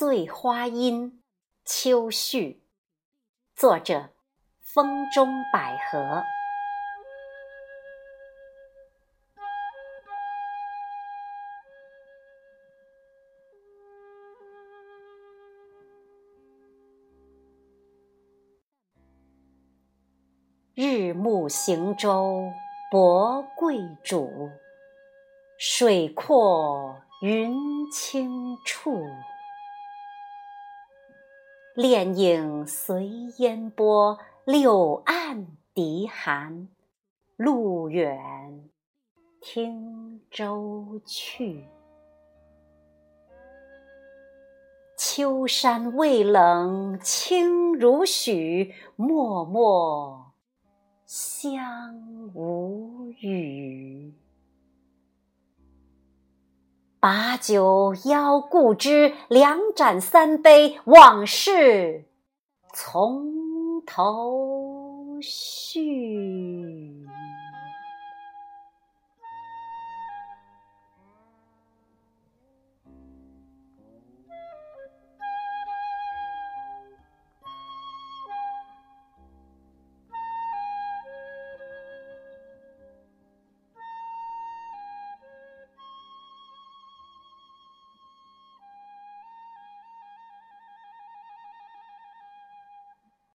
醉花阴·秋绪，作者：风中百合。日暮行舟泊桂渚，水阔云清处。恋影随烟波，柳岸笛寒。路远听舟去，秋山未冷清如许，脉脉。香无语，把酒邀故知，两盏三杯，往事从头续。